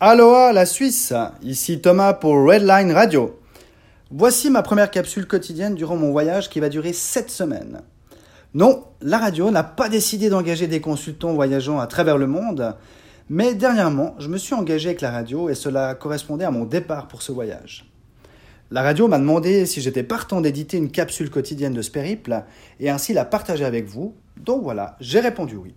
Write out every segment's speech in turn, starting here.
Aloha la Suisse, ici Thomas pour Redline Radio. Voici ma première capsule quotidienne durant mon voyage qui va durer 7 semaines. Non, la radio n'a pas décidé d'engager des consultants voyageant à travers le monde, mais dernièrement, je me suis engagé avec la radio et cela correspondait à mon départ pour ce voyage. La radio m'a demandé si j'étais partant d'éditer une capsule quotidienne de ce périple et ainsi la partager avec vous, donc voilà, j'ai répondu oui.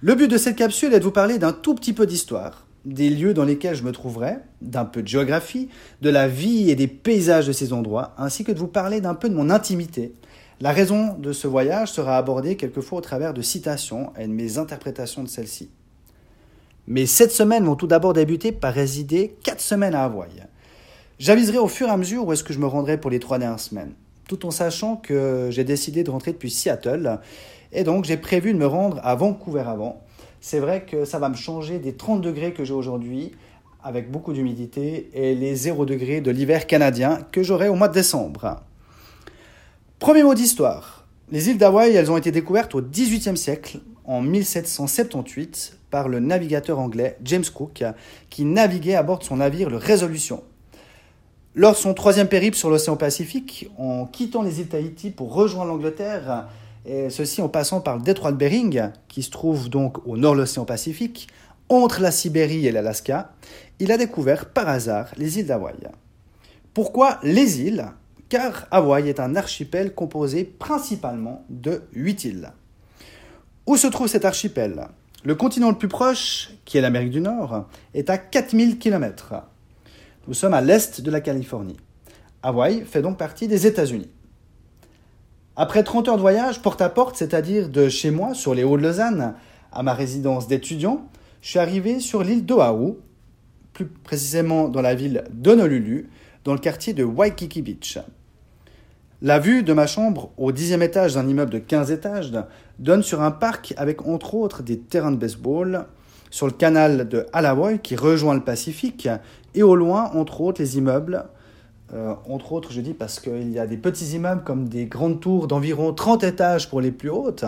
Le but de cette capsule est de vous parler d'un tout petit peu d'histoire, des lieux dans lesquels je me trouverai, d'un peu de géographie, de la vie et des paysages de ces endroits, ainsi que de vous parler d'un peu de mon intimité. La raison de ce voyage sera abordée quelquefois au travers de citations et de mes interprétations de celles-ci. Mais cette semaines vont tout d'abord débuter par résider quatre semaines à Hawaï. J'aviserai au fur et à mesure où est-ce que je me rendrai pour les trois dernières semaines, tout en sachant que j'ai décidé de rentrer depuis Seattle, et donc j'ai prévu de me rendre à Vancouver avant, c'est vrai que ça va me changer des 30 degrés que j'ai aujourd'hui, avec beaucoup d'humidité, et les 0 degrés de l'hiver canadien que j'aurai au mois de décembre. Premier mot d'histoire. Les îles d'Hawaï, elles ont été découvertes au XVIIIe siècle, en 1778, par le navigateur anglais James Cook, qui naviguait à bord de son navire le Resolution. Lors de son troisième périple sur l'océan Pacifique, en quittant les îles Tahiti pour rejoindre l'Angleterre, et ceci en passant par le détroit de Bering, qui se trouve donc au nord de l'océan Pacifique, entre la Sibérie et l'Alaska, il a découvert par hasard les îles d'Hawaï. Pourquoi les îles? Car Hawaï est un archipel composé principalement de huit îles. Où se trouve cet archipel? Le continent le plus proche, qui est l'Amérique du Nord, est à 4000 km. Nous sommes à l'est de la Californie. Hawaï fait donc partie des États-Unis. Après 30 heures de voyage porte à porte, c'est-à-dire de chez moi, sur les Hauts de Lausanne, à ma résidence d'étudiant, je suis arrivé sur l'île d'Oahu, plus précisément dans la ville d'Honolulu, dans le quartier de Waikiki Beach. La vue de ma chambre au dixième étage d'un immeuble de 15 étages donne sur un parc avec entre autres des terrains de baseball, sur le canal de Alawoy qui rejoint le Pacifique, et au loin, entre autres, les immeubles euh, entre autres, je dis parce qu'il y a des petits immeubles comme des grandes tours d'environ 30 étages pour les plus hautes.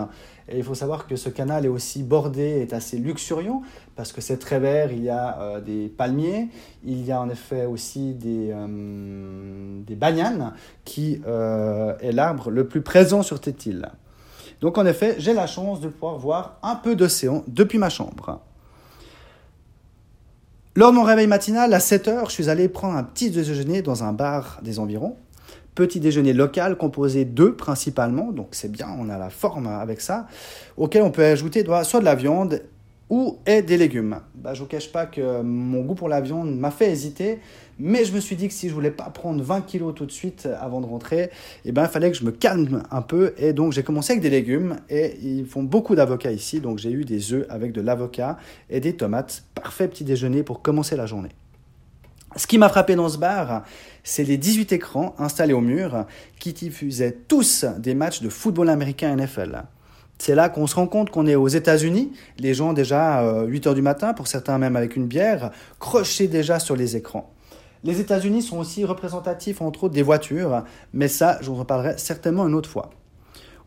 Et il faut savoir que ce canal est aussi bordé, est assez luxuriant, parce que c'est très vert, il y a euh, des palmiers, il y a en effet aussi des, euh, des qui est l'arbre le plus présent sur cette île. Donc en effet, j'ai la chance de pouvoir voir un peu d'océan depuis ma chambre. Lors de mon réveil matinal, à 7 heures, je suis allé prendre un petit déjeuner dans un bar des environs. Petit déjeuner local composé d'œufs principalement, donc c'est bien, on a la forme avec ça, auquel on peut ajouter soit de la viande ou des légumes. Bah, je ne vous cache pas que mon goût pour la viande m'a fait hésiter, mais je me suis dit que si je voulais pas prendre 20 kilos tout de suite avant de rentrer, eh ben, il fallait que je me calme un peu. Et donc j'ai commencé avec des légumes et ils font beaucoup d'avocats ici. Donc j'ai eu des œufs avec de l'avocat et des tomates. Parfait petit déjeuner pour commencer la journée. Ce qui m'a frappé dans ce bar, c'est les 18 écrans installés au mur qui diffusaient tous des matchs de football américain NFL. C'est là qu'on se rend compte qu'on est aux États-Unis. Les gens déjà 8 euh, heures du matin, pour certains même avec une bière, crochés déjà sur les écrans. Les États-Unis sont aussi représentatifs entre autres des voitures, mais ça, je vous en parlerai certainement une autre fois.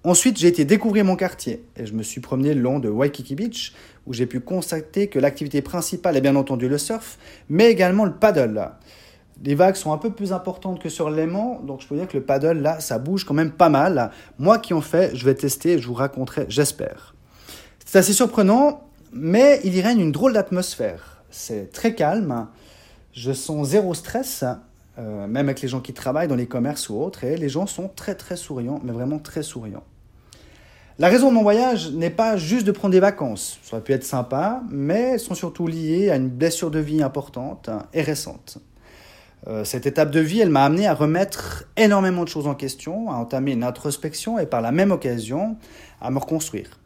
Ensuite, j'ai été découvrir mon quartier et je me suis promené le long de Waikiki Beach où j'ai pu constater que l'activité principale est bien entendu le surf, mais également le paddle. Les vagues sont un peu plus importantes que sur l'aimant, donc je peux dire que le paddle, là, ça bouge quand même pas mal. Moi qui en fais, je vais tester je vous raconterai, j'espère. C'est assez surprenant, mais il y règne une drôle d'atmosphère. C'est très calme, je sens zéro stress, euh, même avec les gens qui travaillent dans les commerces ou autres, et les gens sont très très souriants, mais vraiment très souriants. La raison de mon voyage n'est pas juste de prendre des vacances, ça aurait pu être sympa, mais elles sont surtout liées à une blessure de vie importante et récente. Euh, cette étape de vie, elle m'a amené à remettre énormément de choses en question, à entamer une introspection et par la même occasion à me reconstruire.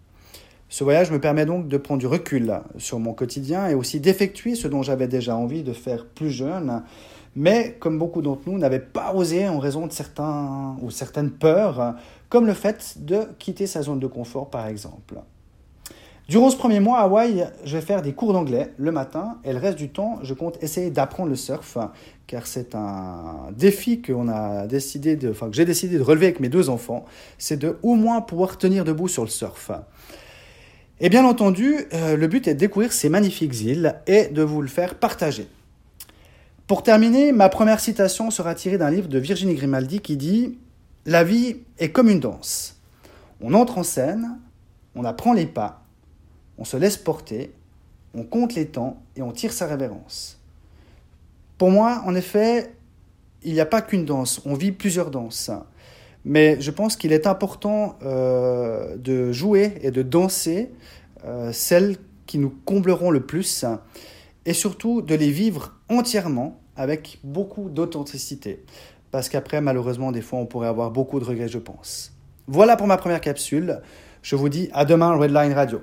Ce voyage me permet donc de prendre du recul sur mon quotidien et aussi d'effectuer ce dont j'avais déjà envie de faire plus jeune, mais comme beaucoup d'entre nous n'avaient pas osé en raison de certains ou certaines peurs, comme le fait de quitter sa zone de confort par exemple. Durant ce premier mois à Hawaï, je vais faire des cours d'anglais le matin et le reste du temps, je compte essayer d'apprendre le surf car c'est un défi que j'ai décidé de relever avec mes deux enfants, c'est de au moins pouvoir tenir debout sur le surf. Et bien entendu, euh, le but est de découvrir ces magnifiques îles et de vous le faire partager. Pour terminer, ma première citation sera tirée d'un livre de Virginie Grimaldi qui dit La vie est comme une danse. On entre en scène, on apprend les pas, on se laisse porter, on compte les temps et on tire sa révérence. Pour moi, en effet, il n'y a pas qu'une danse, on vit plusieurs danses. Mais je pense qu'il est important euh, de jouer et de danser euh, celles qui nous combleront le plus et surtout de les vivre entièrement avec beaucoup d'authenticité. Parce qu'après, malheureusement, des fois, on pourrait avoir beaucoup de regrets, je pense. Voilà pour ma première capsule. Je vous dis à demain, Redline Radio.